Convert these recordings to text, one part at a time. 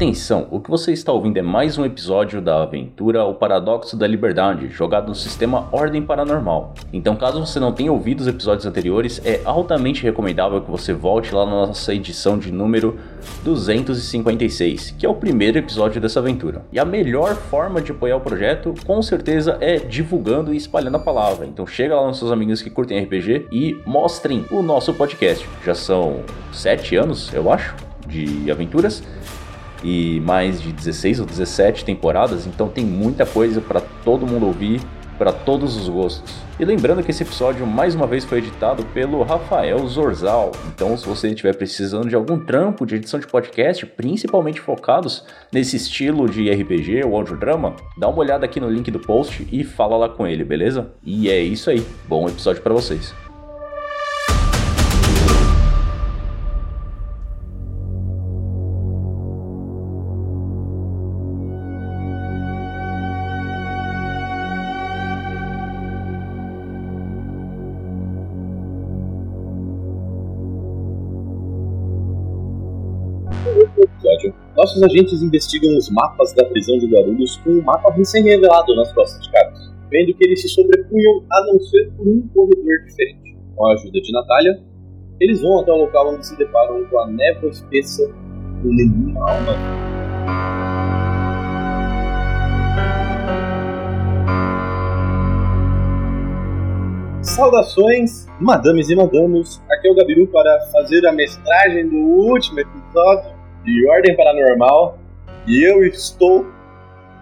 Atenção, o que você está ouvindo é mais um episódio da aventura O Paradoxo da Liberdade, jogado no sistema Ordem Paranormal. Então, caso você não tenha ouvido os episódios anteriores, é altamente recomendável que você volte lá na nossa edição de número 256, que é o primeiro episódio dessa aventura. E a melhor forma de apoiar o projeto, com certeza, é divulgando e espalhando a palavra. Então, chega lá nos seus amigos que curtem RPG e mostrem o nosso podcast. Já são sete anos, eu acho, de aventuras e mais de 16 ou 17 temporadas, então tem muita coisa para todo mundo ouvir, para todos os gostos. E lembrando que esse episódio mais uma vez foi editado pelo Rafael Zorzal. Então, se você estiver precisando de algum trampo de edição de podcast, principalmente focados nesse estilo de RPG ou audiodrama, dá uma olhada aqui no link do post e fala lá com ele, beleza? E é isso aí. Bom episódio para vocês. Nossos agentes investigam os mapas da prisão de Guarulhos com um mapa recém-revelado nas costas de Carlos, vendo que eles se sobrepunham a não ser por um corredor diferente. Com a ajuda de Natália, eles vão até o local onde se deparam com a névoa espessa com nenhuma alma. Saudações, madames e madamos. Aqui é o Gabiru para fazer a mestragem do último episódio de Ordem Paranormal e eu estou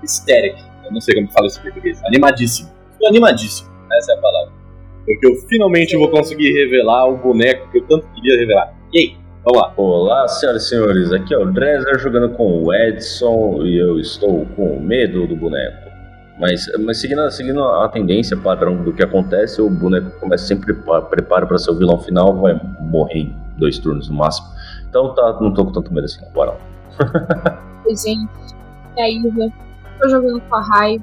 hysteric. Eu não sei como fala isso em português. Animadíssimo. Estou animadíssimo. Essa é a palavra. Porque eu finalmente vou conseguir revelar o boneco que eu tanto queria revelar. E aí? Vamos lá. Olá, senhoras e senhores. Aqui é o Dresser jogando com o Edson e eu estou com medo do boneco. Mas, mas seguindo, seguindo a tendência padrão do que acontece, o boneco começa sempre prepara para ser o vilão final, vai morrer em dois turnos no máximo. Então tá, não tô com tanto medo assim, bora lá. Oi, gente. É a Isa. Tô jogando com a Rai.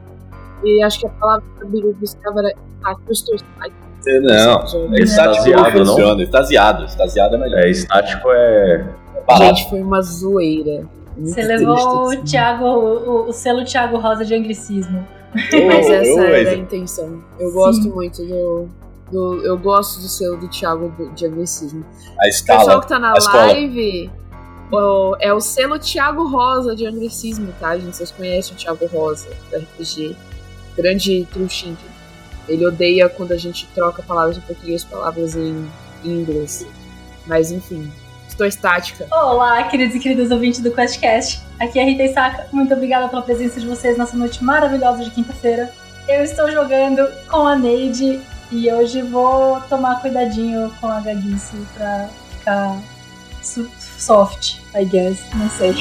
E acho que a palavra que Biru buscava era estático. Não, é extasiado, não funciona. Extasiado. Extasiado é melhor. É, estático é. Gente, foi uma zoeira. Você levou o Thiago, o, o, selo Thiago Rosa de anglicismo. Mas essa era a intenção. Eu Sim. gosto muito do, do, eu gosto do selo do Thiago de agressismo. A escala. O pessoal que tá na live o, é o selo Thiago Rosa de agressismo, tá, gente? Vocês conhecem o Thiago Rosa, do RPG. Grande truxinho. Ele odeia quando a gente troca palavras em português palavras em, em inglês. Mas enfim, estou estática. Olá, queridos e queridas ouvintes do QuestCast. Aqui é a Rita Isaka. Muito obrigada pela presença de vocês nessa noite maravilhosa de quinta-feira. Eu estou jogando com a Neide e hoje vou tomar cuidadinho com a gaguice pra ficar soft, I guess. Não sei.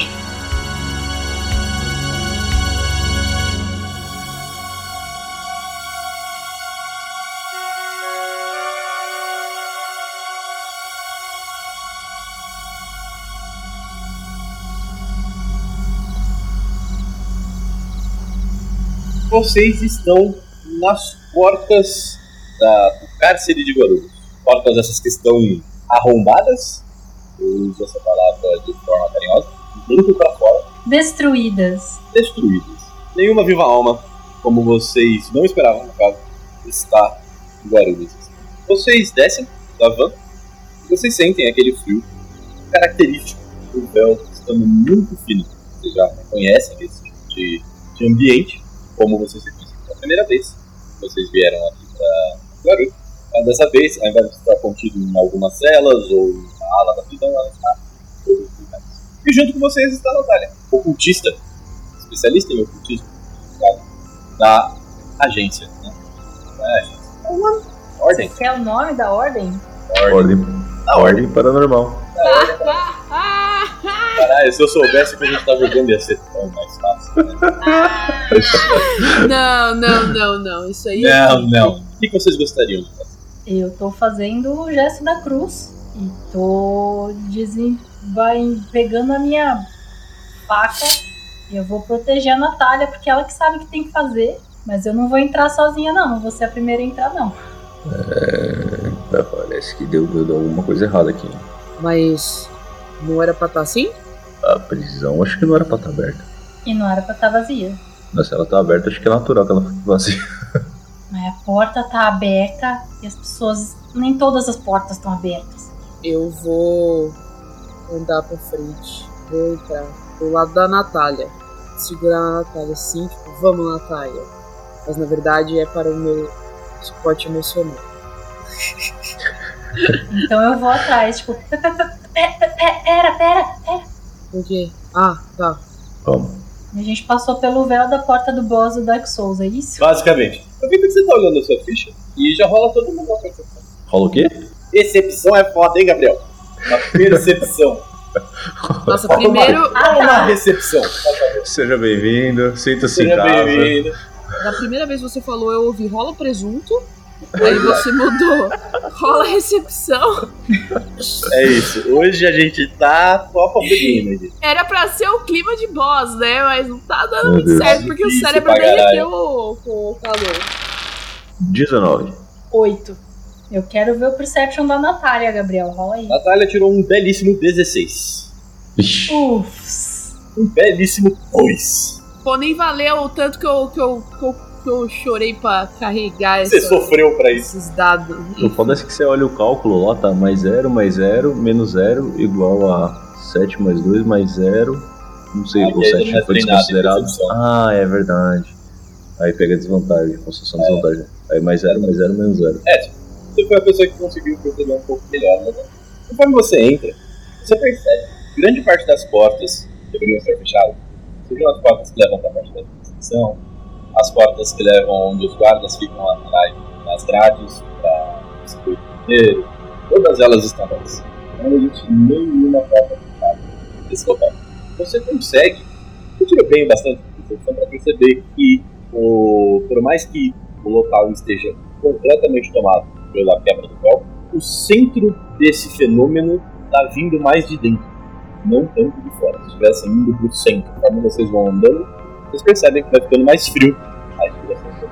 Vocês estão nas portas da, do cárcere de Guarulhos. Portas essas que estão arrombadas, eu uso essa palavra de forma carinhosa, dentro para fora. Destruídas. Destruídas. Nenhuma viva alma, como vocês não esperavam, no caso, está em Guarulhos. Vocês descem da van vocês sentem aquele frio característico do véu estando muito fino. Vocês já conhecem esse tipo de, de ambiente, como vocês viram pela primeira vez. Vocês vieram aqui para Guarulhos. Mas dessa vez, ao invés de estar contido em algumas celas ou na ala da prisão, ela está E junto com vocês está a Natália, ocultista, especialista em ocultismo da agência. Né? Da agência. Ordem. Você quer o nome da ordem? Ordem. A ordem paranormal. Caralho, se eu soubesse que a gente tá jogando ia ser tão mais fácil. Né? não, não, não, não. Isso aí. Não, não. O que vocês gostariam de fazer? Eu tô fazendo o gesto da cruz e tô desen... vai pegando a minha faca e eu vou proteger a Natália porque ela que sabe o que tem que fazer. Mas eu não vou entrar sozinha, não. Não vou ser a primeira a entrar, não. É, parece que deu, deu alguma coisa errada aqui. Mas não era pra estar tá assim? A prisão acho que não era pra estar aberta. E não era pra estar vazia. Mas se ela tá aberta, acho que é natural que ela fique vazia. Mas a porta tá aberta e as pessoas. Nem todas as portas estão abertas. Eu vou andar pra frente. Vou entrar do lado da Natália. Segurar a Natália assim, tipo, vamos, Natália. Mas na verdade é para o meu suporte emocional. Então eu vou atrás, tipo. "Pe- pe- pe- pe- pe- Pera, pera, pera. Por quê? Ah, tá. Vamos. E a gente passou pelo véu da porta do boss do Dark Souls, é isso? Basicamente. Aproveita que você tá olhando a sua ficha e já rola todo mundo na percepção. Rola o quê? Decepção é foda, hein, Gabriel? Na percepção. Nossa, Rola uma- primeiro, rola uma recepção. Seja bem-vindo, sinta-se em Seja casa. bem-vindo. da primeira vez que você falou, eu ouvi rola presunto. Aí você mudou. Rola recepção. É isso. Hoje a gente tá top of the game, gente. Era pra ser o clima de boss, né? Mas não tá dando Meu muito Deus. certo, porque o Difícil cérebro pra caralho. derreteu com o calor. 19. Oito. Eu quero ver o Perception da Natália, Gabriel. Rola aí. Natália tirou um belíssimo 16. Ixi. Uffs. Um belíssimo 2. Pô, nem valeu o tanto que eu, que eu, que eu, que eu chorei pra carregar Você essa- sofreu pra isso. esses dados. O foda é que você olha o cálculo lá, tá mais 0, mais 0, menos 0, igual a 7 mais 2, mais 0. Não sei, o e aí não 7 é foi desconsiderado. Ah, é verdade. Aí pega desvantagem, construção É. desvantagem. Aí mais 0, mais 0, menos 0. Você foi a pessoa que conseguiu perceber um pouco melhor, né? Conforme você entra, você percebe que grande parte das portas deveriam ser fechadas. Sejam as portas que levam para a parte da recepção, as portas que levam onde os guardas ficam atrás nas grades para distribuir dinheiro, todas elas estão abertas. Não existe nenhuma porta fechada nesse local. Você consegue, eu tiro bem bastante percepção para perceber que, o, por mais que o local esteja completamente tomado pela quebra do véu, o centro desse fenômeno está vindo mais de dentro, não tanto de fora. Se estivesse indo para o centro, conforme vocês vão andando, vocês percebem que vai ficando mais frio a respiração está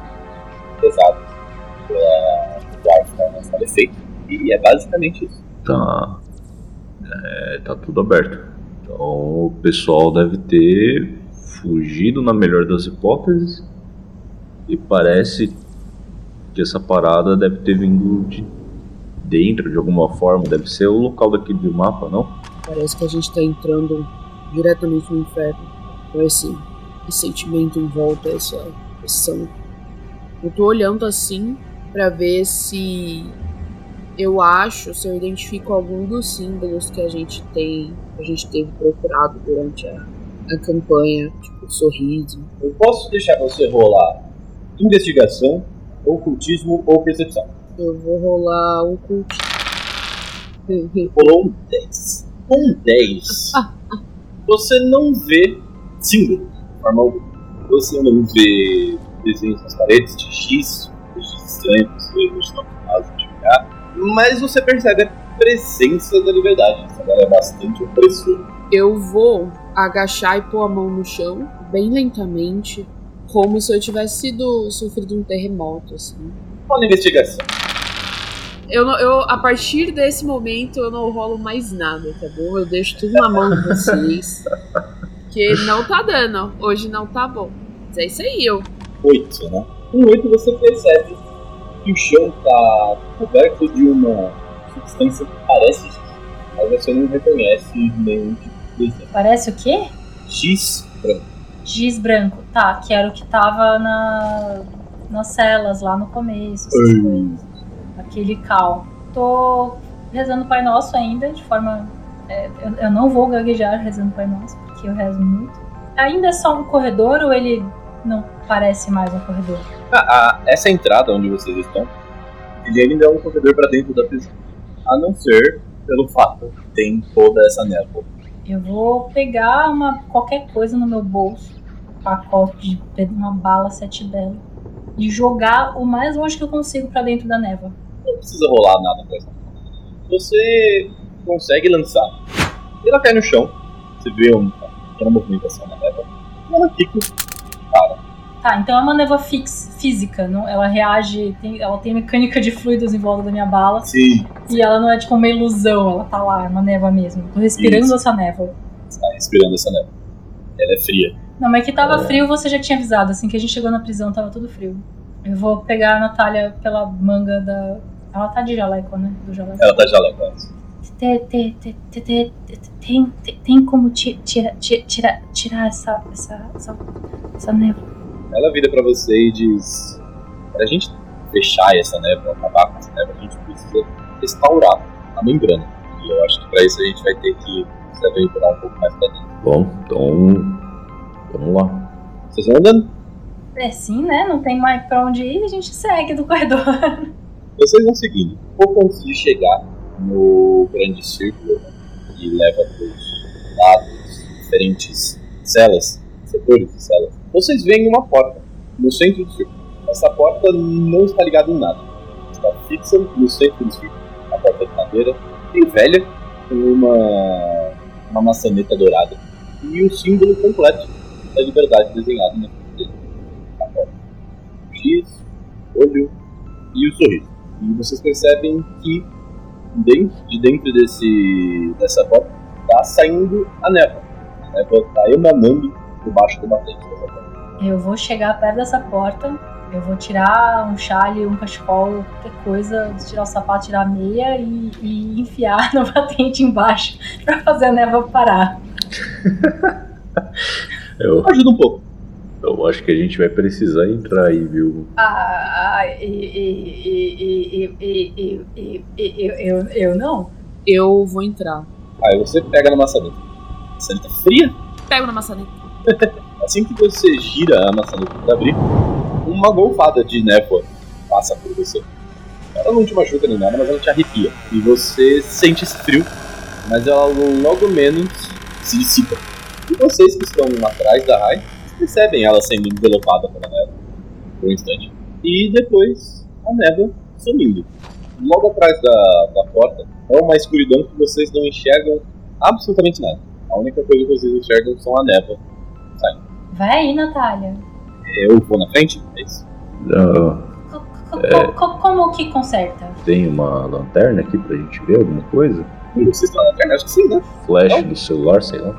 pesada pela o ar que está. E é basicamente isso. Tá. É, tá tudo aberto. Então o pessoal deve ter fugido na melhor das hipóteses. E parece que essa parada deve ter vindo de dentro de alguma forma. Deve ser o local daquele do mapa, não? Parece que a gente tá entrando diretamente no inferno. Com esse, esse sentimento em volta, essa pressão. Eu tô olhando assim pra ver se eu acho, se eu identifico algum dos símbolos que a gente tem, que a gente teve procurado durante a, a campanha, tipo sorriso. Eu posso deixar você rolar investigação, ocultismo ou percepção. Eu vou rolar o culto. Rolou um 10. Um 10. Você não vê símbolo forma alguma. Você não vê desenhos nas paredes de X, de X estranhos, que vocês estão acostumados a enxergar. Mas você percebe a presença da liberdade. Essa galera é bastante opressora. Eu vou agachar e pôr a mão no chão, bem lentamente, como se eu tivesse sido sofrido um terremoto, assim. Rola investigação. Eu, não- eu, a partir desse momento, eu não rolo mais nada, tá bom? Eu deixo tudo na mão de vocês. Que não tá dando. Hoje não tá bom. Mas é isso aí, eu. 8, né? Com 8 você percebe que o chão está coberto de uma substância que parece X, mas você não reconhece nenhum tipo de desenho. Parece o quê? X branco. Giz branco. Tá, que era o que tava na, nas celas lá no começo, essas Ei. coisas. Aquele cal. Tô rezando o Pai Nosso ainda, de forma. é, eu, eu não vou gaguejar rezando o Pai Nosso, porque eu rezo muito. Ainda é só um corredor ou ele não parece mais um corredor? Ah, ah, essa entrada onde vocês estão, ele ainda é um corredor para dentro da prisão. A não ser pelo fato que tem toda essa névoa. Eu vou pegar uma, qualquer coisa no meu bolso, um pacote de uma bala sete belo, e jogar o mais longe que eu consigo pra dentro da névoa. Não precisa rolar nada pra isso. Você consegue lançar. Ela cai no chão. Você vê uma pequena movimentação na névoa. E ela fica. Tá, então é uma névoa fix, física, não? ela reage, tem- ela tem mecânica de fluidos em volta da minha bala, Sim. e ela não é tipo uma ilusão, ela tá lá, é uma névoa mesmo. Tô respirando Isso. essa névoa. está respirando essa neve. Ela é fria. Não, mas que tava É. frio você já tinha avisado. Assim que a gente chegou na prisão, tava tudo frio. Eu vou pegar a Natália pela manga da. Ela tá de jaleco, né? Do jaleco. Ela tá jaleco. ela. Tem, tem, tem como ti- tira, ti- tira, tirar essa, essa, essa, essa névoa? Ela vira pra você e diz: Pra gente fechar essa névoa, acabar com essa névoa, a gente precisa restaurar a membrana. E eu acho que pra isso a gente vai ter que se aventurar um pouco mais pra dentro. Bom, então. Vamos lá. Vocês vão andando? É sim, né? Não tem mais pra onde ir, a gente segue do corredor. Vocês vão seguindo. Pouco antes de chegar no grande círculo, né, que leva para os lados, diferentes celas, setores de celas, vocês veem uma porta no centro do círculo. Essa porta não está ligada em nada. Está fixa no centro do círculo. A porta de madeira, bem velha, com uma, uma maçaneta dourada e o símbolo completo da liberdade desenhado na frente dele. A porta. X, olho e o sorriso. E vocês percebem que dentro, de dentro desse, dessa porta está saindo a névoa. A névoa está emanando por baixo do batente dessa porta. Eu vou chegar perto dessa porta, eu vou tirar um chale, um cachecol, qualquer coisa, tirar o sapato, tirar a meia e, e enfiar no batente embaixo pra fazer a névoa parar. Eu, Ajuda um pouco. Eu acho que a gente vai precisar entrar aí, viu? Ah, eu, eu não. Eu vou entrar. Aí você pega na maçaneta. Maçaneta fria? Pego na maçaneta. assim que você gira a maçaneta pra abrir, uma golfada de névoa passa por você. Ela não te machuca nem nada, mas ela te arrepia. E você sente esse frio, mas ela logo menos se dissipa. E vocês que estão atrás da raiva, percebem ela sendo envelopada pela névoa por um instante. E depois a névoa sumindo. Logo atrás da, da porta é uma escuridão que vocês não enxergam absolutamente nada. A única coisa que vocês enxergam são a névoa Vai aí, Natália. Eu vou na frente? É isso. Co- co- co- como que conserta? tem uma lanterna aqui pra gente ver alguma coisa? Hum, Vocês estão na internet? Acho que sim, né? Flash Não. do celular, sei lá.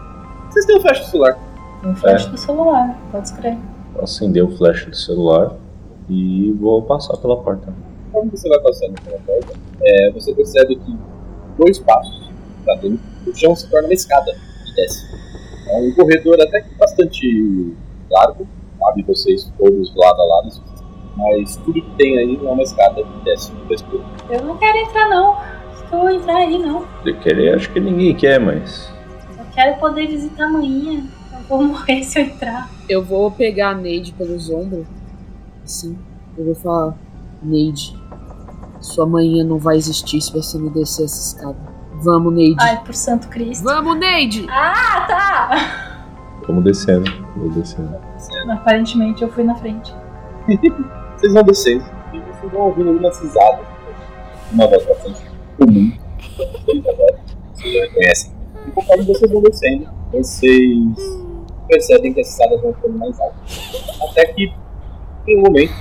Vocês têm o flash do celular. Tem um flash do celular, pode escrever. Vou acender o flash do celular e vou passar pela porta. Quando você vai passando pela porta, é, você percebe que dois passos pra dentro, o chão se torna uma escada e desce. É um corredor até que bastante largo, cabe vocês todos lado a lado, mas tudo que tem aí é uma escada que desce no escuro. Eu não quero entrar, não. Estou entrar aí, não. De querer, acho que ninguém quer, mas. Eu quero poder visitar a manhinha. Vou morrer se eu entrar. Eu vou pegar a Neide pelos ombros. Assim. Eu vou falar: Neide, sua manhã não vai existir se você não descer essa escada. Vamos, Neide. Ai, por santo Cristo. Vamos, Neide! Ah, tá! Vamos descendo. Vou descendo. Aparentemente eu fui na frente. Vocês vão descendo vocês vão ouvindo algumas risadas. Uma voz bastante comum. Vocês reconhecem. E conforme vocês vão descendo, vocês percebem que as escadas vão ficando mais altas. Até que, em um momento,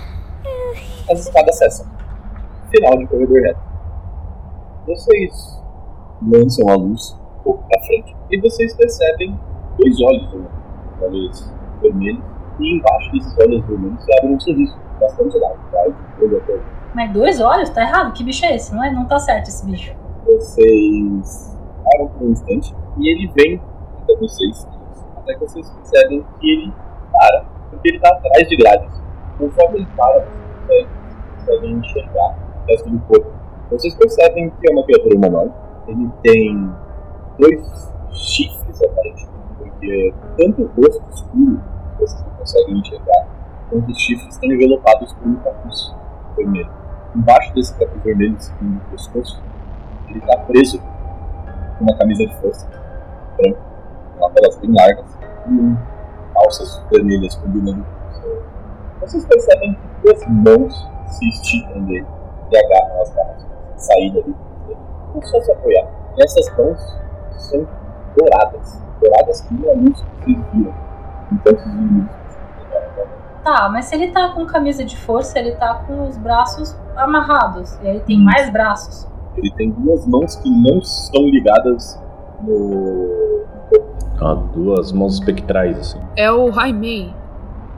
as escadas cessam. Final de corredor reto. Vocês lançam a luz um pouco para frente e vocês percebem dois olhos, né? olhos vermelhos, e embaixo desses olhos vermelhos se abre um sorriso bastante largo, vai olho olho. Mas dois olhos? Tá errado? Que bicho é esse? Não, é? não tá certo esse bicho. Vocês param por um instante e ele vem até vocês, até que vocês percebem que ele para, porque ele está atrás de grades. Conforme ele para, vocês conseguem, enxergar o resto do corpo. Vocês percebem que é uma criatura humanoide. Ele tem dois chifres, aparentemente, porque tanto o rosto escuro, que vocês não conseguem enxergar, quanto os chifres estão envelopados por um capuz vermelho. Embaixo desse capuz vermelho, seguindo o pescoço, ele está preso com uma camisa de força branca, pelas bem largas, e calças vermelhas combinando com o seu. Vocês percebem que duas mãos se esticam dele e agarram as garras, sair dali, como só se apoiar. E essas mãos são douradas, douradas que nem a luz que vocês viram em tantos inimigos. Tá, mas se ele tá com camisa de força, ele tá com os braços amarrados. E aí tem mais braços. Ele tem duas mãos que não estão ligadas no. Ah, duas mãos espectrais, assim. É o Rayman.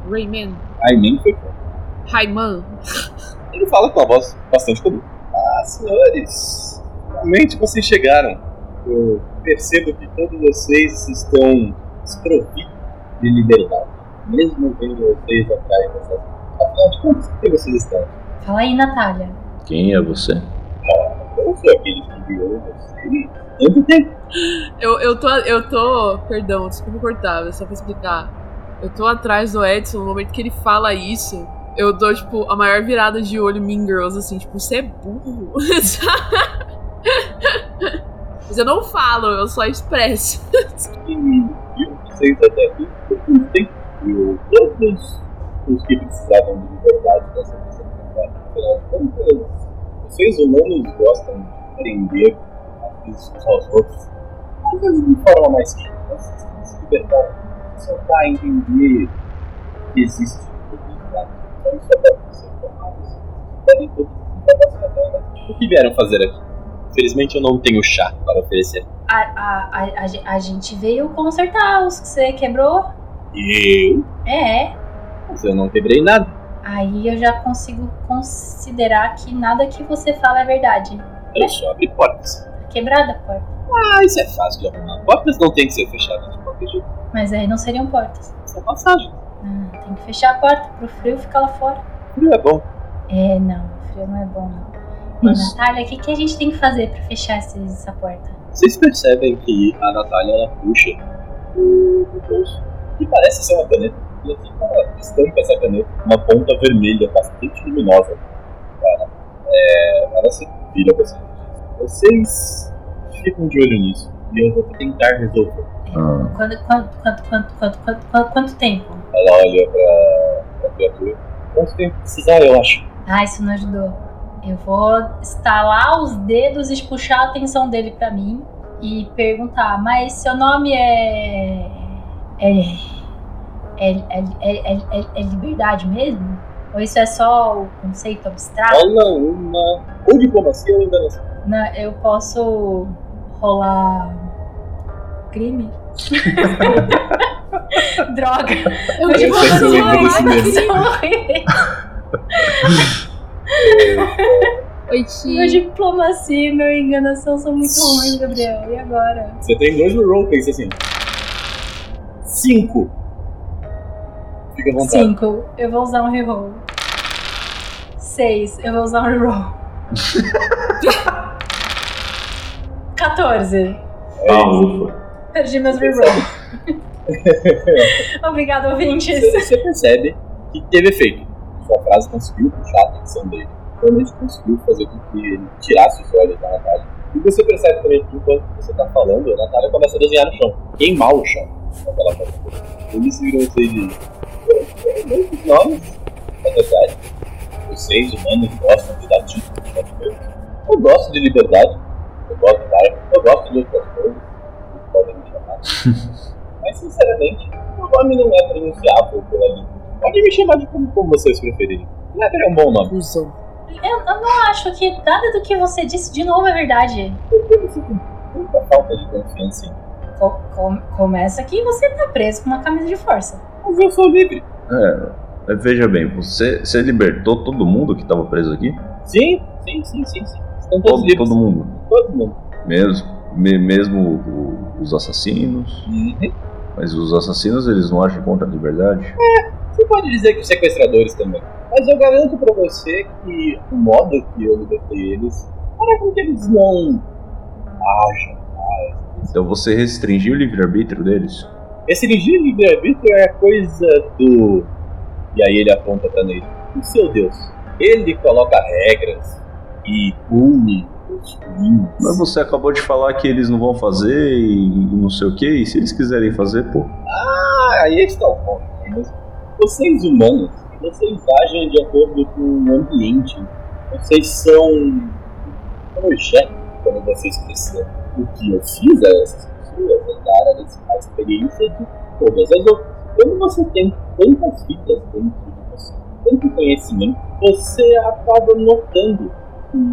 Rayman. Rayman foi bom. Rayman. Ele fala com uma voz bastante comum. Ah, senhores, finalmente vocês chegaram. Eu percebo que todos vocês estão desprovidos de liberdade. Mesmo vendo vocês atrás dessas. Afinal de contas, por que vocês estão? Fala aí, Natália. Quem é você? Eu sou aquele que criou vocês. Eu, eu tô. Eu tô. Perdão, desculpa cortar, só pra explicar. Eu tô atrás do Edson no momento que ele fala isso. Eu dou, tipo, a maior virada de olho Mean Girls, assim, tipo, você é burro. Mas eu não falo, eu só expresso. E vocês até aqui. E todos os que precisavam de liberdade dessa contas, vocês humanos gostam de aprender uns aos outros. Às vezes de forma mais simples, mas vocês têm que se libertar. Soltar a entender que existe liberdade. Então isso é para ser informados. Podem todos O que vieram fazer aqui? Infelizmente eu não tenho chá para oferecer. A, a, a, a, a gente veio consertar os que você quebrou. Eu? É. Mas eu não quebrei nada. Aí eu já consigo considerar que nada que você fala é verdade. Eu só abri portas. Quebrada a porta. Ah, isso é fácil de arrumar. Portas não tem que ser fechadas de qualquer jeito. Mas aí não seriam portas. São passagens. Ah, tem que fechar a porta pro frio ficar lá fora. Frio é bom. É, não, o frio não é bom, não. E, Mas- Natália, o que, que a gente tem que fazer pra fechar essa porta? Vocês percebem que a Natália ela puxa o, o bolso, que parece ser uma caneta, e assim ela estampa essa caneta uma ponta vermelha bastante luminosa. Cara, é, ela se vira pra vocês. Vocês ficam de olho nisso e eu vou tentar resolver. Ah, Quanto, quanto, quanto, quanto, quanto, quanto, quanto, quanto tempo? Ela olha pra, pra criatura. Quanto tempo precisar, eu acho. Ah, isso não ajudou. Eu vou estalar os dedos e puxar a atenção dele pra mim e perguntar, mas seu nome é. É. É, é, é, é, é- é liberdade mesmo? Ou isso é só o conceito abstrato? Rola uma. Ou diplomacia ou enganação. Não, eu posso rolar. crime? Droga! Eu lembro desse ai, mesmo. Oi, Meu tia. diplomacia e meu enganação são muito ruins, Gabriel. E agora? Você tem dois no roll, pensa assim. Cinco. Fica à vontade. Cinco. Eu vou usar um reroll. Seis. Eu vou usar um reroll. 14. ah, ufa. Perdi meus rerolls. Obrigado, ouvintes. Você, você percebe que teve efeito. Sua frase conseguiu puxar a atenção dele. Realmente conseguiu fazer com que ele tirasse os olhos da Natália. E você percebe também que enquanto você está falando, a Natália começa a desenhar no chão. Queimar o chão. com aquela foto. Eles viram vocês de. Muitos nomes, na verdade. Vocês, humanos, gostam de dar títulos. Eu gosto de liberdade. Eu gosto de dar. Eu gosto de outras coisas. Vocês podem me chamar. Mas, sinceramente, o nome não é pronunciável pela língua. Pode me chamar de como, como vocês preferirem. Lever é um bom nome. Eu, eu não acho que nada do que você disse de novo é verdade. Por que você tem tanta falta de confiança em mim? Co- com- começa que você tá preso com uma camisa de força. Mas eu sou livre. É, mas veja bem, você, você libertou todo mundo que estava preso aqui? Sim, sim, sim, sim, sim. Todos Todo, livres. todo mundo. Todo mundo. Mesmo, me- mesmo o- os assassinos. Uhum. Mas os assassinos eles não agem contra a liberdade? Você pode dizer que os sequestradores também. Mas eu garanto pra você que o modo que eu libertei eles era com que eles não ajam mais. Então você restringiu o livre-arbítrio deles? Restringir livre-arbítrio é coisa do. E aí ele aponta pra Neide. O seu Deus. Ele coloca regras e pune os ruins. Mas você acabou de falar que eles não vão fazer e não sei o que, e se eles quiserem fazer, pô. Ah, aí está o ponto. Vocês humanos, vocês agem de acordo com o ambiente. Vocês são projetos quando vocês cresceram. O que eu fiz a essas pessoas é dar a experiência de todas as outras. Quando você tem tantas vidas dentro de você, tanto conhecimento, você acaba notando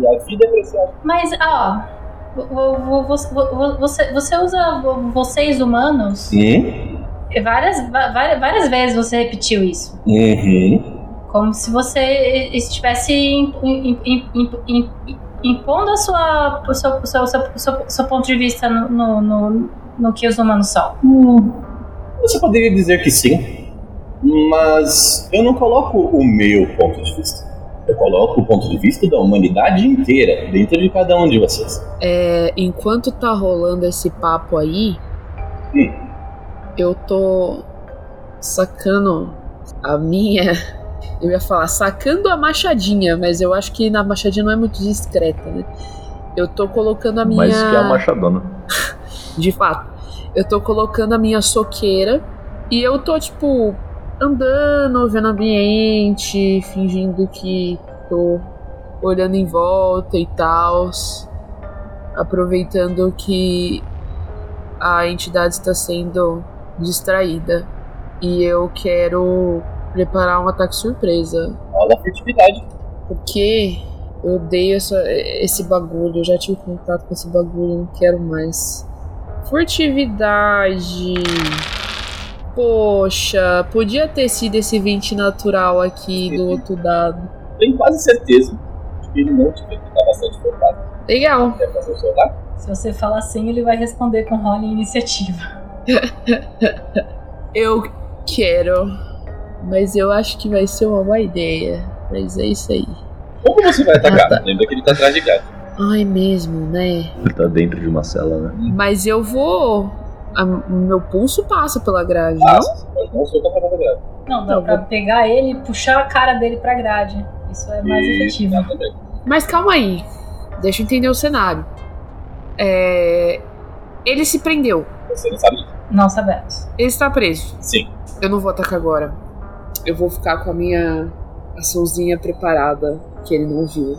que a vida é preciosa. Mas, ó, vo- vo- você, vo- você, usa vo- vocês humanos? Hum? Várias, várias, várias vezes você repetiu isso. Uhum. Como se você estivesse im- im- im- im- im- impondo a sua, o, seu, o, seu, o seu, o seu- ponto de vista no, no, no, no que os humanos são. Você poderia dizer que sim, mas eu não coloco o meu ponto de vista. Eu coloco o ponto de vista da humanidade inteira dentro de cada um de vocês. É, enquanto tá rolando esse papo aí, Hum. eu tô sacando a minha. Eu ia falar sacando a machadinha, mas eu acho que na machadinha não é muito discreta, né? Eu tô colocando a minha. Mais que a machadona. De fato. Eu tô colocando a minha soqueira e eu tô, tipo, andando, vendo o ambiente, fingindo que tô olhando em volta e tal. Aproveitando que a entidade está sendo distraída. E eu quero preparar um ataque surpresa. Olha a furtividade. Porque eu odeio essa, esse bagulho. Eu já tive contato com esse bagulho, não quero mais. Furtividade. Poxa, podia ter sido esse 20 natural aqui do outro dado. Tenho quase certeza de que ele não vê, que tá bastante focado. Legal. Quer fazer o seu? Se você falar assim, ele vai responder com role em iniciativa. Eu quero. Mas eu acho que vai ser uma boa ideia. Mas é isso aí. Como você vai atacar? Ah, tá. Lembra que ele tá atrás de gato. Ai, mesmo, né? Ele tá dentro de uma cela, né? Mas eu vou. A- O meu pulso passa pela grade, Ah, não? você pode não soltar pra grave. Não, dá Não, pra vou- pegar ele e puxar a cara dele pra grade. Isso é mais E- efetivo. Ah, também. Mas calma aí. Deixa eu entender o cenário. É... Ele se prendeu. Você não sabe. Não sabemos. Ele está preso. Sim. Eu não vou atacar agora. Eu vou ficar com a minha açãozinha preparada que ele não viu.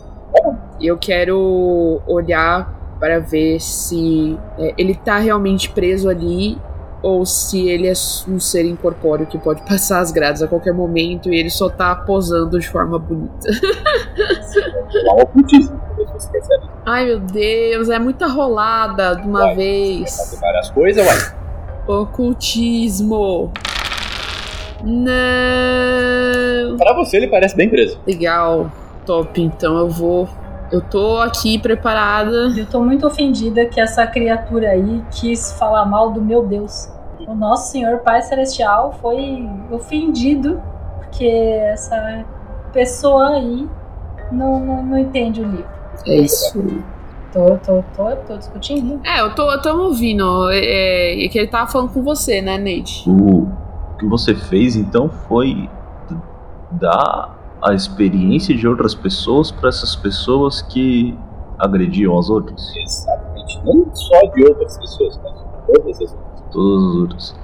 E eu quero olhar para ver se é, ele tá realmente preso ali ou se ele é um ser incorpóreo que pode passar as grades a qualquer momento e ele só tá posando de forma bonita. Você percebe. Ai meu Deus, é muita rolada de uma Vai, vez. Fazer várias coisas, uai. Ocultismo. Não. Pra você ele parece bem preso. Legal. Top, então eu vou. Eu tô aqui preparada. Eu tô muito ofendida que essa criatura aí quis falar mal do meu Deus. O nosso Senhor Pai Celestial foi ofendido porque essa pessoa aí não, não, não entende o livro. É isso. Tô, tô, tô, tô discutindo. É, eu tô, eu tô ouvindo. É, é, é que ele tava falando com você, né, Neide? O que você fez então foi dar a experiência de outras pessoas para essas pessoas que agrediam as outras. Exatamente. Não só de outras pessoas, mas de todas as outras. Todas as outras.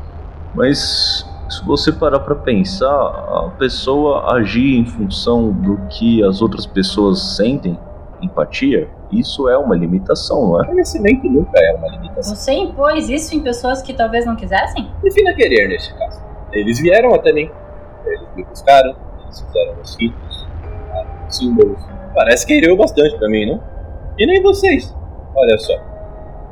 Mas se você parar para pensar, a pessoa agir em função do que as outras pessoas sentem, empatia, isso é uma limitação, não é? Conhecimento nunca é uma limitação. Você impôs isso em pessoas que talvez não quisessem? Defina querer neste caso. Eles vieram até mim. Eles me buscaram. Eles fizeram os ritos, os símbolos. Parece que queriam bastante pra mim, não? E nem vocês. Olha só.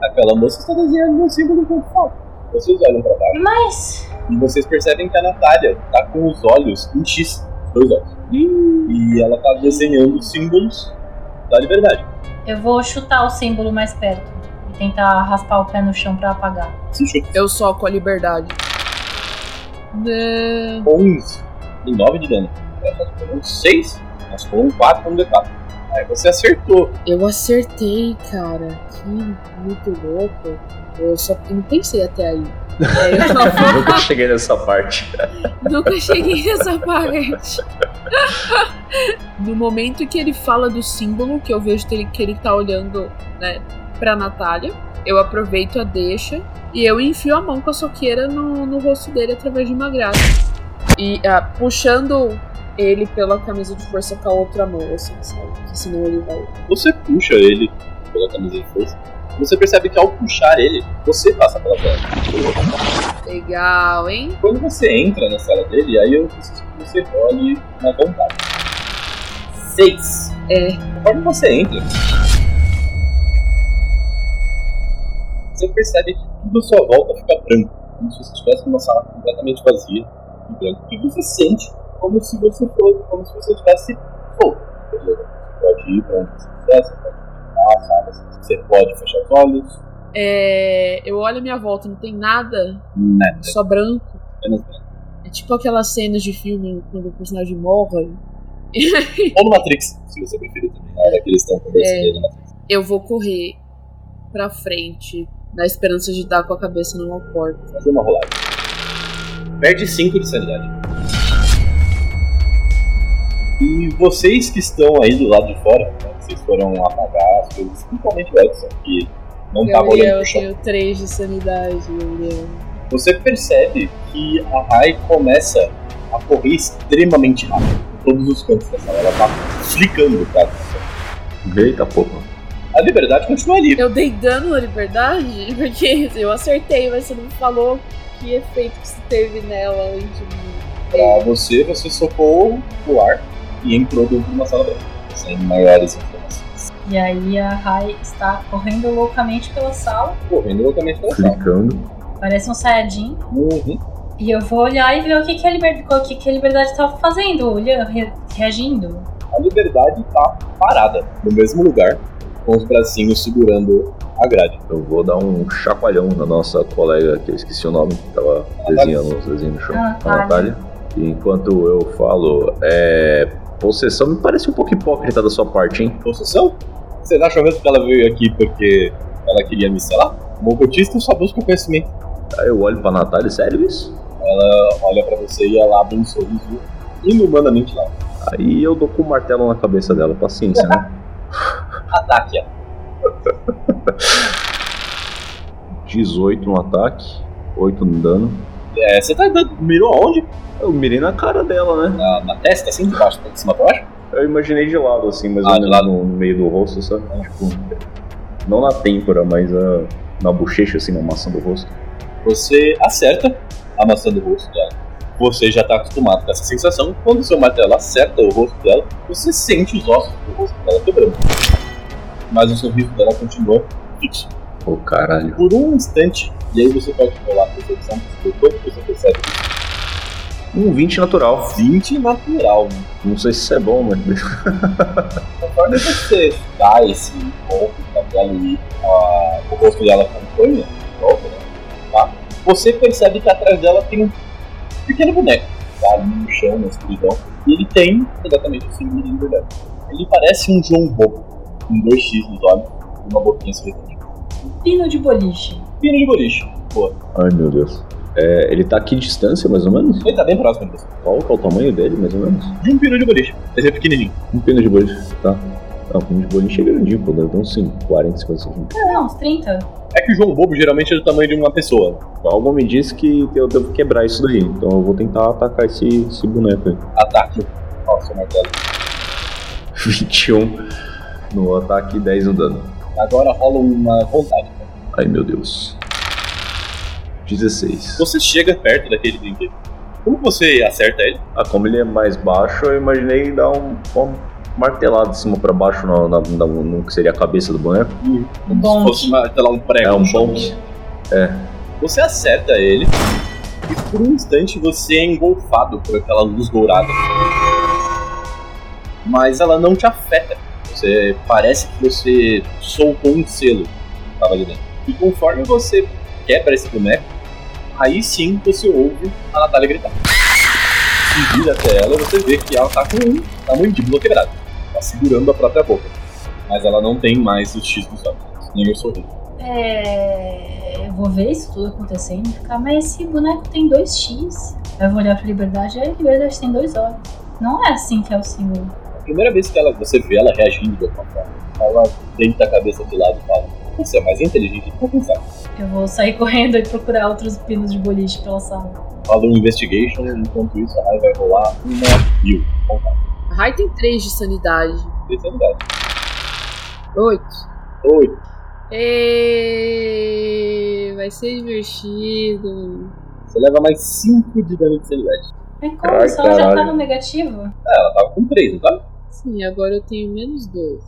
Aquela moça está desenhando um símbolo com foco. Vocês olham pra baixo Mas e vocês percebem que a Natália tá com os olhos em X. Dois olhos. E ela tá desenhando símbolos da liberdade. eu vou chutar o símbolo mais perto e tentar raspar o pé no chão pra apagar. Chuta Eu só com a liberdade. Não. 11 e 9 de dano. Com 6, mas com um 4 com um D4. Aí você acertou. Eu acertei, cara. Que muito louco. Eu só eu não pensei até aí. É, eu tava- Nunca cheguei nessa parte. Nunca cheguei nessa parte. No momento que ele fala do símbolo, que eu vejo que ele, que ele tá olhando, né, pra Natália, eu aproveito a deixa e eu enfio a mão com a soqueira no, no rosto dele através de uma graça. E ah, puxando ele pela camisa de força com a outra mão, assim, sabe? Que senão ele vai. Você puxa ele pela camisa de força. Você percebe que ao puxar ele, você passa pela tela. Legal, hein? Quando você entra na sala dele, aí eu preciso que você role na vontade. 6. É. Conforme você entra, você percebe que tudo à sua volta fica branco, como se você estivesse numa sala completamente vazia e branco. E você sente como se você fosse, como se você estivesse solto. entendeu? Você pode ir pra onde você quiser, você pode visitar, sabe? Você pode fechar os olhos, É, eu olho à minha volta, não tem nada, nada, só branco. apenas branco. É tipo aquelas cenas de filme quando o personagem morre. Ou no Matrix, se você preferir também, na hora que eles estão conversando É. no Matrix. Eu vou correr pra frente, na esperança de dar com a cabeça numa porta. Fazer uma rolagem. Perde 5 de sanidade. E vocês que estão aí do lado de fora, né, vocês foram apagar as coisas, principalmente o Edson, que não estava olhando pro eu chão. tenho 3 de sanidade, Gabriel. Você percebe que a Rai começa a correr extremamente rápido. Por todos os cantos da sala. Ela tá flicando, cara. Eita porra. A liberdade continua ali. Eu dei dano na liberdade? Porque eu acertei, mas você não falou que efeito que você teve nela além de mim. Pra você, você socou o ar e entrou dentro de uma sala branca. Sem maiores informações. E aí a Rai está correndo loucamente pela sala. Correndo loucamente pela sala. Clicando. Parece um Saiyajin. Uhum. E eu vou olhar e ver o que, que, a, liber... o que, que a Liberdade tá fazendo, olhando, re- reagindo. A liberdade tá parada no mesmo lugar, com os bracinhos segurando a grade. Eu vou dar um chacoalhão na nossa colega, que eu esqueci o nome, que tava desenhando os desenhos no chão. A A Natália. Natália. E enquanto eu falo, é. Possessão me parece um pouco hipócrita da sua parte, hein? Possessão? Vocês acham mesmo que ela veio aqui porque ela queria me selar? O Mocotista só busca conhecimento. Aí eu olho pra Natália, sério isso? Ela olha pra você e ela abre um sorriso inumanamente lá. Aí eu dou com o martelo na cabeça dela, paciência, né? Ataque. 18 no ataque, 8 no dano. É, você tá dando. Mirou aonde? Eu mirei na cara dela, né? Na, na testa, assim, de baixo, de cima pra baixo? Eu imaginei de lado, assim, mas Ah, de no, lado. no meio do rosto, sabe? Tipo, não na têmpora, mas ah, na bochecha, assim, na maçã do rosto. Você acerta a maçã do rosto dela. Você já tá acostumado com essa sensação. Quando o seu martelo acerta o rosto dela, você sente os ossos do rosto dela quebrando. Mas o sorriso dela continua fixo. Ô caralho. Por um instante, e aí você pode rolar a percepção do quanto você percebe. Um 20 natural. 20 natural, né? Não sei se isso é bom, mas. Conforme você dá esse golpe pra ela e a- o rosto dela acompanha, volta, né? Tá? Você percebe que atrás dela tem um pequeno boneco, tá ali no chão, na escuridão, e ele tem exatamente o símbolo de liberdade. Ele parece um João Bobo, com dois X nos olhos e uma boquinha sorridente. Pino de boliche. Pino de boliche. Boa. Ai meu Deus. É, ele tá aqui de distância, mais ou menos? Ele tá bem próximo de você. Qual que é o tamanho dele, mais ou menos? De um pino de boliche. Ele é pequenininho. Um pino de bolinho, tá? Não, um pino de bolinho chega grandinho, pô, deve ter uns 5, 40, 50 centímetros. Não, uns 30. É que o João Bobo geralmente é do tamanho de uma pessoa. Algo me diz que eu devo quebrar isso daí, então eu vou tentar atacar esse, esse boneco aí. Ataque. Ó, seu martelo. 21 no ataque e 10 no dano. Agora rola uma vontade. Ai meu Deus. 16. Você chega perto daquele brinquedo. Como você acerta ele? Ah, como ele é mais baixo, eu imaginei dar um, uma martelada de cima pra baixo no, na- na- no que seria a cabeça do boneco. Como Bonk. se fosse lá, um prego. É um bonk. Você acerta ele e por um instante você é engolfado por aquela luz dourada. Mas ela não te afeta. Você parece que você soltou um selo que estava ali dentro. E conforme você quebra esse boneco, aí sim você ouve a Natália gritar. Se vira até ela, você vê que ela tá com um mandíbula quebrado. Tá segurando a própria boca. Mas ela não tem mais o X nos olhos, nem o sorriso. É. Eu vou ver isso tudo acontecendo e ficar, mas esse boneco tem 2x. Aí eu vou olhar pra liberdade, a liberdade tem dois olhos. Não é assim que é o símbolo. Primeira vez que ela, você vê ela reagindo de alguma forma, ela deita a cabeça de lado e fala: Você é mais inteligente do que eu pensava. Eu vou sair correndo e procurar outros pinos de boliche pela sala. Rola um investigation, enquanto isso a Rai vai rolar uma mil. A Rai tem 3 de sanidade. Especialidade. 8. Oito. E... Vai ser divertido. Você leva mais 5 de dano de sanidade. Mas como? Ai, ela já tá no negativo? Ah, ela tava com 3, não tá? Sim, agora eu tenho menos 2.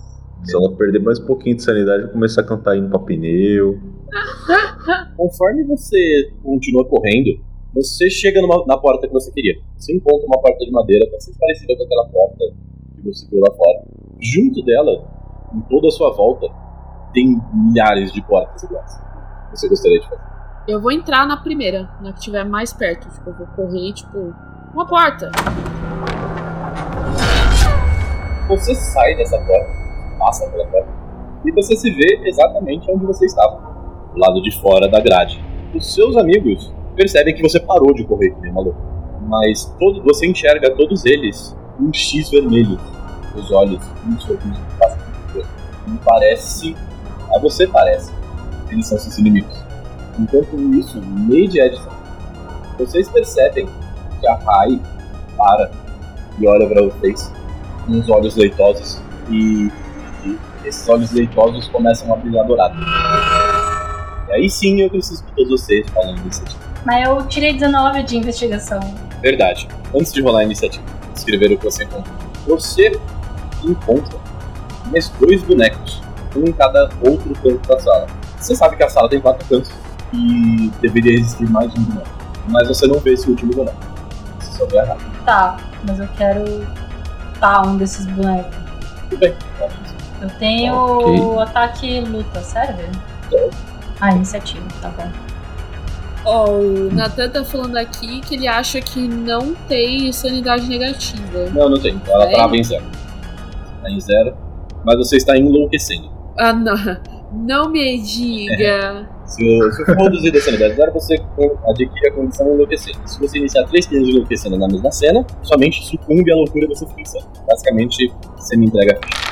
Se ela perder mais um pouquinho de sanidade, eu começar a cantar indo pra pneu. Conforme você continua correndo, você chega numa- na porta que você queria. Você encontra uma porta de madeira bastante parecida com aquela porta que você viu lá fora. Junto dela, em toda a sua volta, tem milhares de portas iguais. Você gostaria de fazer? Eu vou entrar na primeira, na que estiver mais perto. Tipo, eu vou correr, tipo, uma porta. Você sai dessa porta, passa pela porta, e você se vê exatamente onde você estava, do lado de fora da grade. Os seus amigos percebem que você parou de correr, que nem maluco. Mas todo, você enxerga todos eles um X vermelho nos olhos, um sorriso que passa por você. E parece. A você parece. Eles são seus inimigos. Enquanto isso, e Edson, vocês percebem que a Rai para e olha para vocês os olhos leitosos e, e esses olhos leitosos começam a brilhar dourado. E aí sim eu preciso que todos vocês falem iniciativa. Mas eu tirei 19 de investigação. Verdade. Antes de rolar a iniciativa, escrever o que você encontra. Você encontra mais dois bonecos, um em cada outro canto da sala. Você sabe que a sala tem quatro cantos e deveria existir mais um boneco. Mas você não vê esse último boneco. Você só vê a Rai. Tá, mas eu quero tá um desses bonecos. Tudo bem. Eu tenho Ok. ataque e luta, serve? Serve. Ah, iniciativa, tá bom. Ó, o Nathan tá falando aqui que ele acha que não tem sanidade negativa. Não, não tem. Ela É? trava em zero. Tá em zero. Mas você está enlouquecendo. Ah, não. Não me diga. Se, se for reduzir a sanidade zero, você adquire a condição enlouquecendo. Se você iniciar três de enlouquecendo na mesma cena, somente sucumbe à loucura e você fica insano. Basicamente, você me entrega a ficha.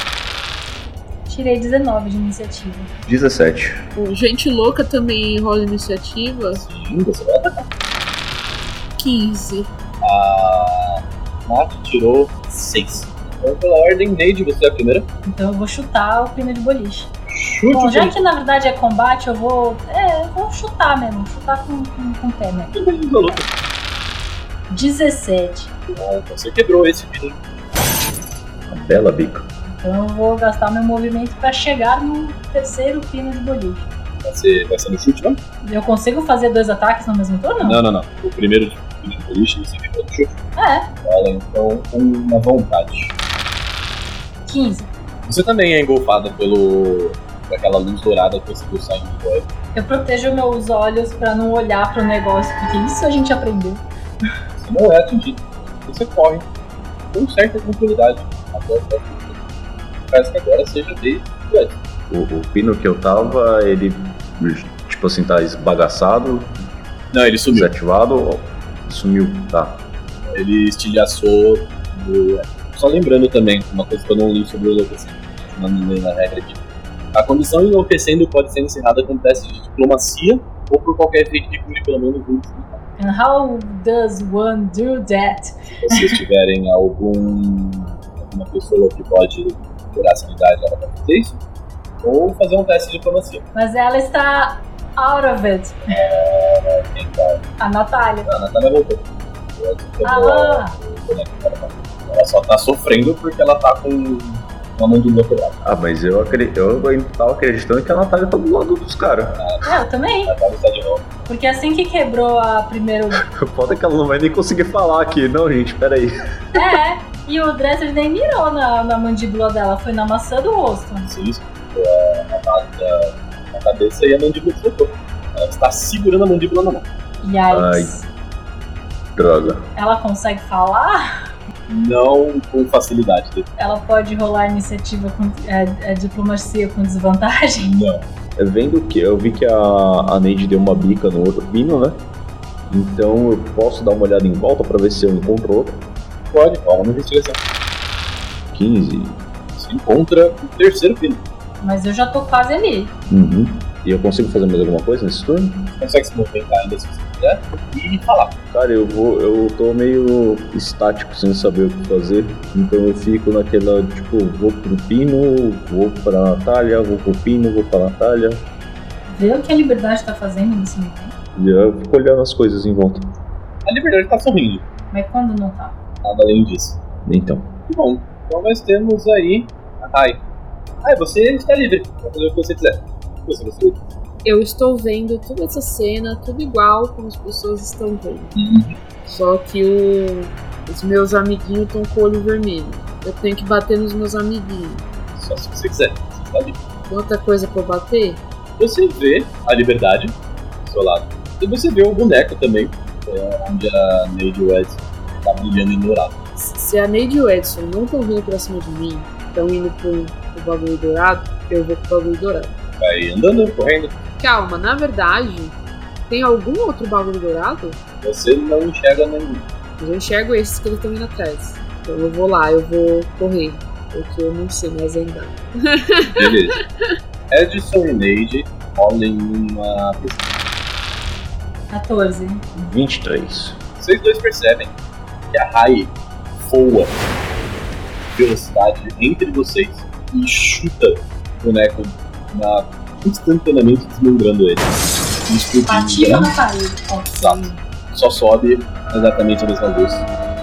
Tirei 19 de iniciativa. 17. O Gente Louca também rola iniciativa. Sim, você vai atacar. 15. A Nath tirou seis. Então, pela ordem, Neide, você é a primeira. Então eu vou chutar o pino de boliche. Chute Bom, já que na verdade é combate, eu vou. É, eu vou chutar mesmo. Chutar com, com, com o pé mesmo. Tudo bem, da luta. 17. Bom, Você quebrou esse pino. Uma bela bica. Então eu vou gastar meu movimento pra chegar no terceiro pino de boliche. Vai ser, vai ser no chute, não? Eu consigo fazer dois ataques no mesmo turno? Não, não, não. O primeiro de pino de boliche, você quebrou no chute. É, Fala então com uma vontade. 15. Você também é engolfada pelo aquela luz dourada que saindo do olho. Eu protejo meus olhos pra não olhar pro negócio, porque isso a gente aprendeu. Você não é atingido. Você corre com certa tranquilidade o. Parece que agora seja desde o. O, o pino que eu tava, ele, tipo assim, tá esbagaçado, Não, ele sumiu. desativado, sumiu, tá. Ele estilhaçou no... Só lembrando também, uma coisa que eu não li sobre o enlouquecendo. Não me lembro na regra aqui. A condição enlouquecendo pode ser encerrada com teste de diplomacia ou por qualquer efeito que cure pelo menos 20 And how does one do that? Se vocês tiverem algum alguma pessoa que pode curar a sanidade, ela pode fazer isso. Ou fazer um teste de diplomacia. Mas ela está out of it. Quem tá? A Natália. A Natália voltou. Ela quebrou Ah. boneco que ela. Ela só tá sofrendo porque ela tá com uma mandíbula quebrada. Ah, mas eu, acre- eu ainda tava acreditando que a Natália tá do lado dos caras. É, eu também. Natália de volta. Porque assim que quebrou a primeiro. O foda é que ela não vai nem conseguir falar aqui. Não, gente, peraí. É, e o Dresser nem mirou na, na mandíbula dela, foi na maçã do rosto. Se isso, a, a base na cabeça e a mandíbula soltou. Ela está segurando a mandíbula na mão. Yikes. Droga. Ela consegue falar? Não com facilidade. Ela pode rolar iniciativa com é, é, diplomacia com desvantagem? Não. É vendo que eu vi que a, a Neide deu uma bica no outro pino, né? Então eu posso dar uma olhada em volta pra ver se eu encontro outro. Pode, rola uma investigação. 15. Você encontra o terceiro pino. Mas eu já tô quase ali. Uhum. E eu consigo fazer mais alguma coisa nesse turno? consegue se movimentar ainda se você quiser e falar. Cara, eu vou. Eu tô meio estático sem saber o que fazer. Então eu fico naquela, tipo, vou pro pino, vou pra Natália, vou pro pino, vou pra Natália. Vê o que a liberdade tá fazendo nesse momento. E eu fico olhando as coisas em volta. A liberdade tá sorrindo, Mas quando não tá? nada além disso. Então. Bom. Então nós temos aí a Rai. Rai, você está livre para fazer o que você quiser. O que você gostaria? Eu estou vendo toda essa cena, tudo igual como as pessoas estão vendo. Uhum. Só que o, os meus amiguinhos estão com o olho vermelho. Eu tenho que bater nos meus amiguinhos. Só se você quiser. Você tá outra coisa pra eu bater? Você vê a liberdade do seu lado. E você vê o boneco também, é, onde a Neide West tá brilhando em dourado. Se a Neide e o Edson não estão vindo pra cima de mim, estão indo pro, pro bagulho dourado, eu vou pro bagulho dourado. Vai andando, correndo. Calma, na verdade, tem algum outro bagulho dourado? Você não enxerga nenhum. Mas eu enxergo esses que eles estão indo atrás. Então eu vou lá, eu vou correr. Porque eu não sei mais andar. Beleza. Edson e Neide rolem uma pesquisa. 14. 23. Vocês dois percebem que a Rai voa velocidade entre vocês e chuta o boneco na, instantaneamente desmembrando ele. Ativa na parede. Ó, Exato. Só sobe exatamente a mesma luz.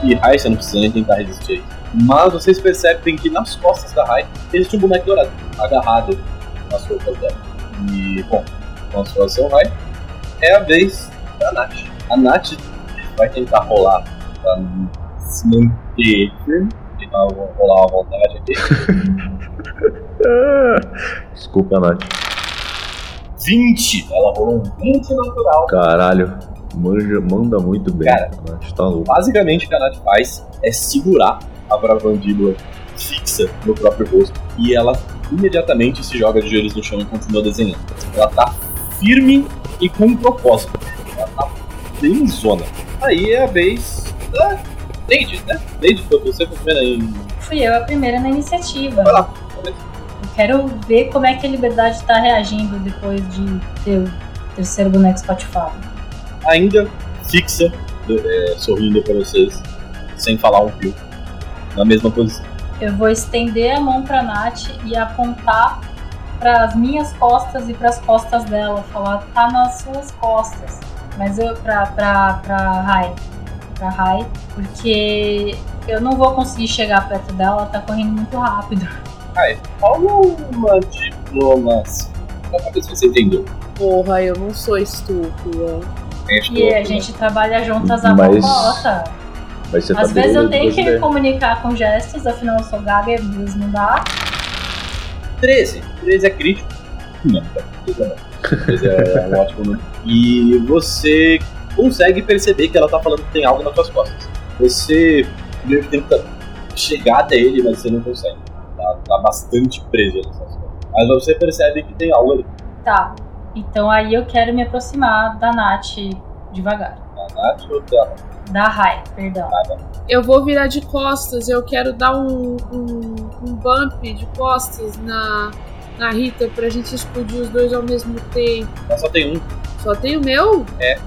E Rai, você não precisa nem tentar resistir. Mas vocês percebem que nas costas da Rai existe um boneco dourado agarrado nas roupas dela. E, bom, com a situação Rai, é a vez da Nath. A Nath vai tentar rolar pra se manter firme. Tentar rolar uma vontade aqui. Desculpa, Nath. 20! Ela rolou um 20 natural. Caralho. Manja, manda muito bem. Cara. Nath tá louco. Basicamente, o que a Nath faz é segurar a bravandíbula fixa no próprio rosto e ela imediatamente se joga de joelhos no chão e continua desenhando. Ela tá firme e com um propósito. Ela tá bem zona. Aí é a vez da Neide, né? Neide, foi você foi a primeira em. Fui eu a primeira na iniciativa. Vai lá. Quero ver como é que a liberdade tá reagindo depois de ter o terceiro boneco espatifado. Ainda fixa, é, sorrindo pra vocês, sem falar um fio. Na mesma posição. Eu vou estender a mão pra Nath e apontar para as minhas costas e para as costas dela. Falar, tá nas suas costas. Mas eu, pra, pra, pra Rai. Pra Rai. Porque eu não vou conseguir chegar perto dela, ela tá correndo muito rápido. Aí, rola uma diplomacia. Pra ver se você entendeu. Porra, eu não sou estúpida. E a gente trabalha juntas a Mas- bota. Mas você tá Às vezes eu tenho que me comunicar com gestos, afinal eu sou gaga e às vezes não dá. 13. 13 é crítico. Não, tá. 13 não. 13 é um ótimo número. E você consegue perceber que ela tá falando que tem algo nas suas costas. Você meio que tenta chegar até ele, mas você não consegue. Tá, tá bastante preso nas suas costas. Mas você percebe que tem algo ali. Tá. Então aí eu quero me aproximar da Nath devagar. A Nath ou tá? Da Rai, perdão. Eu vou virar de costas, eu quero dar um, um, um bump de costas na, na Rita pra gente explodir os dois ao mesmo tempo. Mas só tem um. Só tem o meu? É,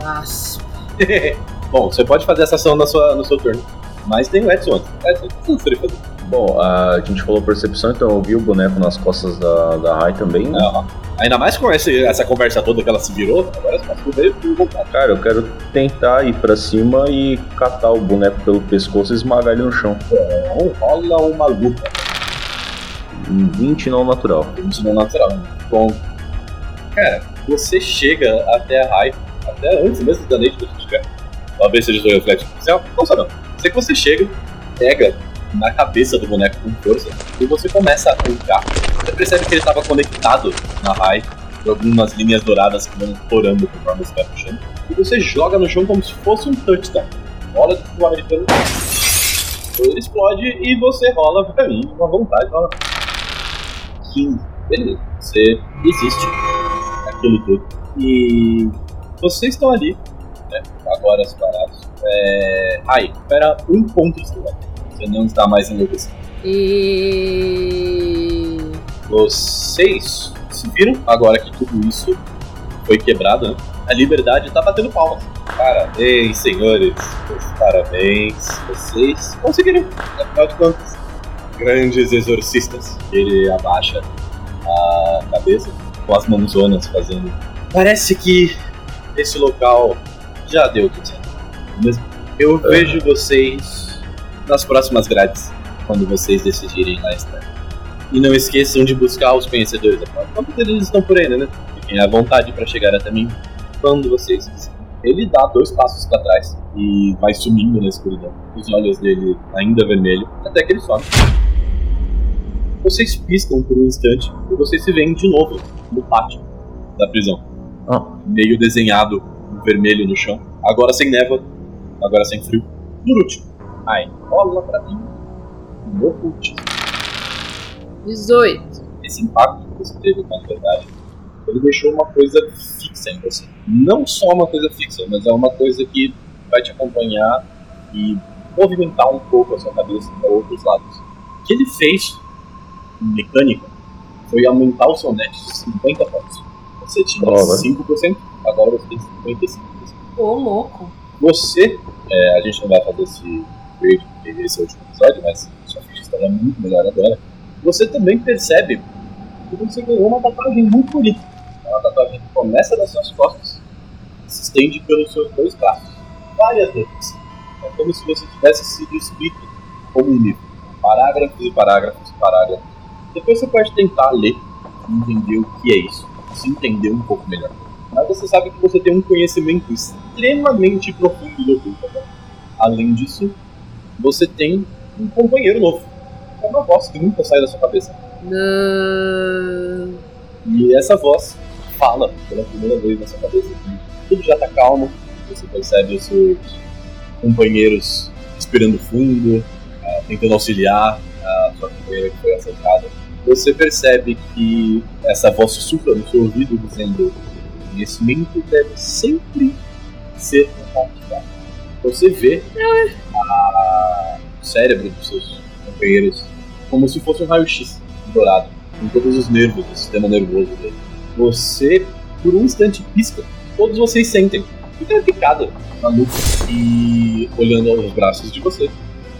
Nossa. Bom, você pode fazer essa ação na sua, no seu turno. Mas tem o Edson antes. Edson, o que você fazer? Bom, a gente falou percepção, então eu vi o boneco nas costas da, da Rai também. né? Não. Ainda mais com esse- essa conversa toda que ela se virou, agora ver por vontade. Cara, eu quero tentar ir pra cima e catar o boneco pelo pescoço e esmagar ele no chão. Então rola uma luta. Um 20 não natural. Isso não é natural. Bom, cara, você chega até a Rai, até antes mesmo da Neide você chegar. Talvez seja o reflexo especial, não sabe não. Sei que você chega, pega na cabeça do boneco com força e você começa a arrancar. Você percebe que ele estava conectado na Rai por algumas linhas douradas que vão torando conforme você vai puxando. E você joga no chão como se fosse um touchdown. Bola de futebol americano. Ele explode e você rola pra mim, uma vontade, rola 15. Beleza. Você existe aquilo tudo. E vocês estão ali, né? Agora separados. É... Espera um ponto de. Você não está mais enlouquecido. E. Vocês se viram agora que tudo isso foi quebrado, né? A liberdade tá batendo palmas. Parabéns, senhores. Parabéns. Vocês conseguiram. Afinal de contas, grandes exorcistas. Ele abaixa a cabeça com as mãozonas fazendo. Parece que esse local já deu tudo certo. Mesmo. Eu vejo vocês nas próximas grades, quando vocês decidirem lá estar. E não esqueçam de buscar os conhecedores da prova. Quantos deles estão por aí, né? Tem a vontade para chegar até mim quando vocês quiserem. Ele dá dois passos para trás e vai sumindo na escuridão. Os olhos dele ainda vermelhos, até que ele some. Vocês piscam por um instante e vocês se veem de novo no pátio da prisão. Ah. Meio desenhado vermelho no chão. Agora sem névoa, agora sem frio. Por último, ai, rola pra mim um ocultismo. 18. Esse impacto que você teve com a verdade, ele deixou uma coisa fixa em você. Não só uma coisa fixa, mas é uma coisa que vai te acompanhar e movimentar um pouco a sua cabeça para outros lados. O que ele fez em mecânica foi aumentar o seu net de 50 pontos. Você tinha Prova. 5%, agora você tem 55%. Ô, louco. Você, é, a gente não vai fazer esse grade porque esse é o último episódio, mas sua ficha estará muito melhor agora. Você também percebe que você ganhou uma tatuagem muito bonita. É uma tatuagem que começa das suas costas e se estende pelos seus dois braços. Várias letras. É como se você tivesse sido escrito como um livro. Parágrafos e parágrafos e parágrafos. Depois você pode tentar ler e entender o que é isso. Se entender um pouco melhor. Mas você sabe que você tem um conhecimento extremamente profundo do oculto. Além disso, você tem um companheiro novo. É uma voz que nunca sai da sua cabeça. Não. E essa voz fala pela primeira vez na sua cabeça tudo já tá calmo. Você percebe os seus companheiros respirando fundo, ah, tentando auxiliar a sua companheira que foi assaltada. Você percebe que essa voz sussurra no seu ouvido dizendo: conhecimento deve sempre ser compartilhado. Você vê a- o cérebro dos seus companheiros como se fosse um raio-x dourado, com todos os nervos do sistema nervoso dele. Você, por um instante, pisca. Todos vocês sentem. Fica uma picada na nuca e olhando aos braços de vocês.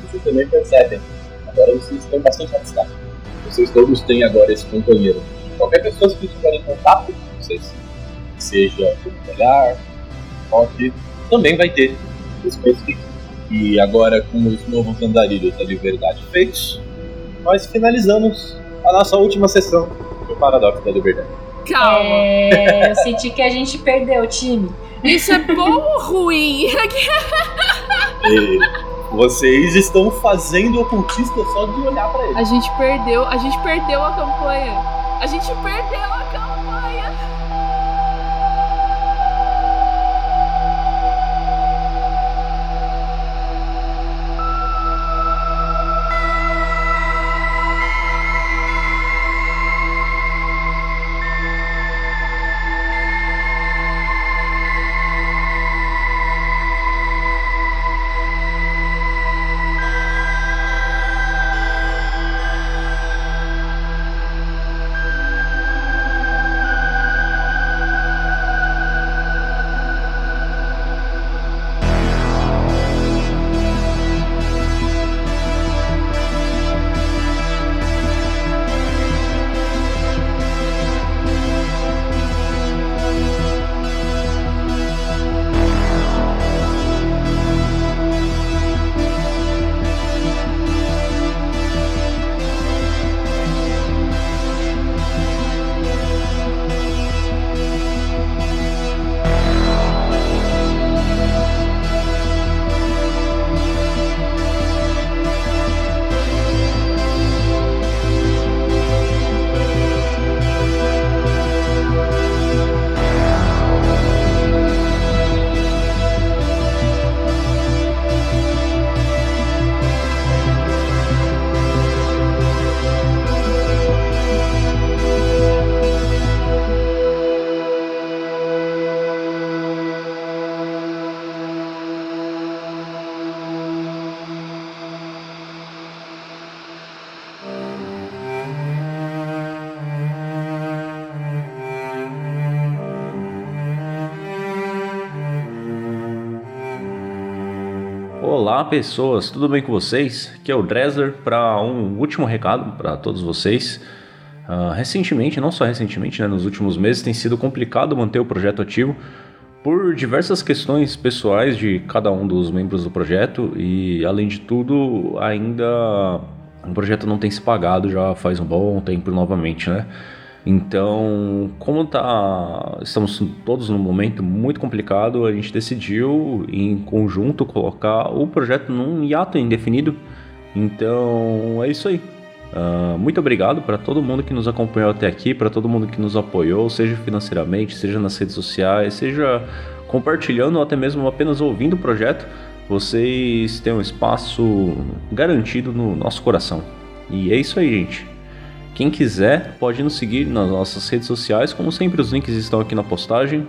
Vocês também percebem. Agora vocês estão bastante afastados. Vocês todos têm agora esse companheiro. Qualquer pessoa que estiver em contato com vocês, seja por olhar, toque, também vai ter esse conhecimento. E agora, com os novos andarilhos da liberdade feitos, nós finalizamos a nossa última sessão do Paradoxo da Liberdade. Calma. É, eu senti que a gente perdeu o time. Isso é bom ou ruim? E vocês estão fazendo ocultista só de olhar pra ele. A gente perdeu, a gente perdeu a campanha. A gente perdeu a campanha. Olá pessoas, tudo bem com vocês? Aqui é o Dresler para um último recado para todos vocês. Ah, recentemente, não só recentemente, né, nos últimos meses tem sido complicado manter o projeto ativo por diversas questões pessoais de cada um dos membros do projeto e além de tudo ainda o projeto não tem se pagado já faz um bom tempo novamente, né? Então, como tá, estamos todos num momento muito complicado, a gente decidiu em conjunto colocar o projeto num hiato indefinido. Então, é isso aí. Uh, muito obrigado para todo mundo que nos acompanhou até aqui, para todo mundo que nos apoiou, seja financeiramente, seja nas redes sociais, seja compartilhando ou até mesmo apenas ouvindo o projeto. Vocês têm um espaço garantido no nosso coração. E é isso aí, gente. Quem quiser pode nos seguir nas nossas redes sociais, como sempre os links estão aqui na postagem.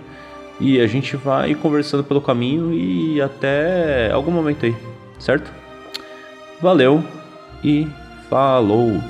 E a gente vai conversando pelo caminho e até algum momento aí, certo? Valeu e falou!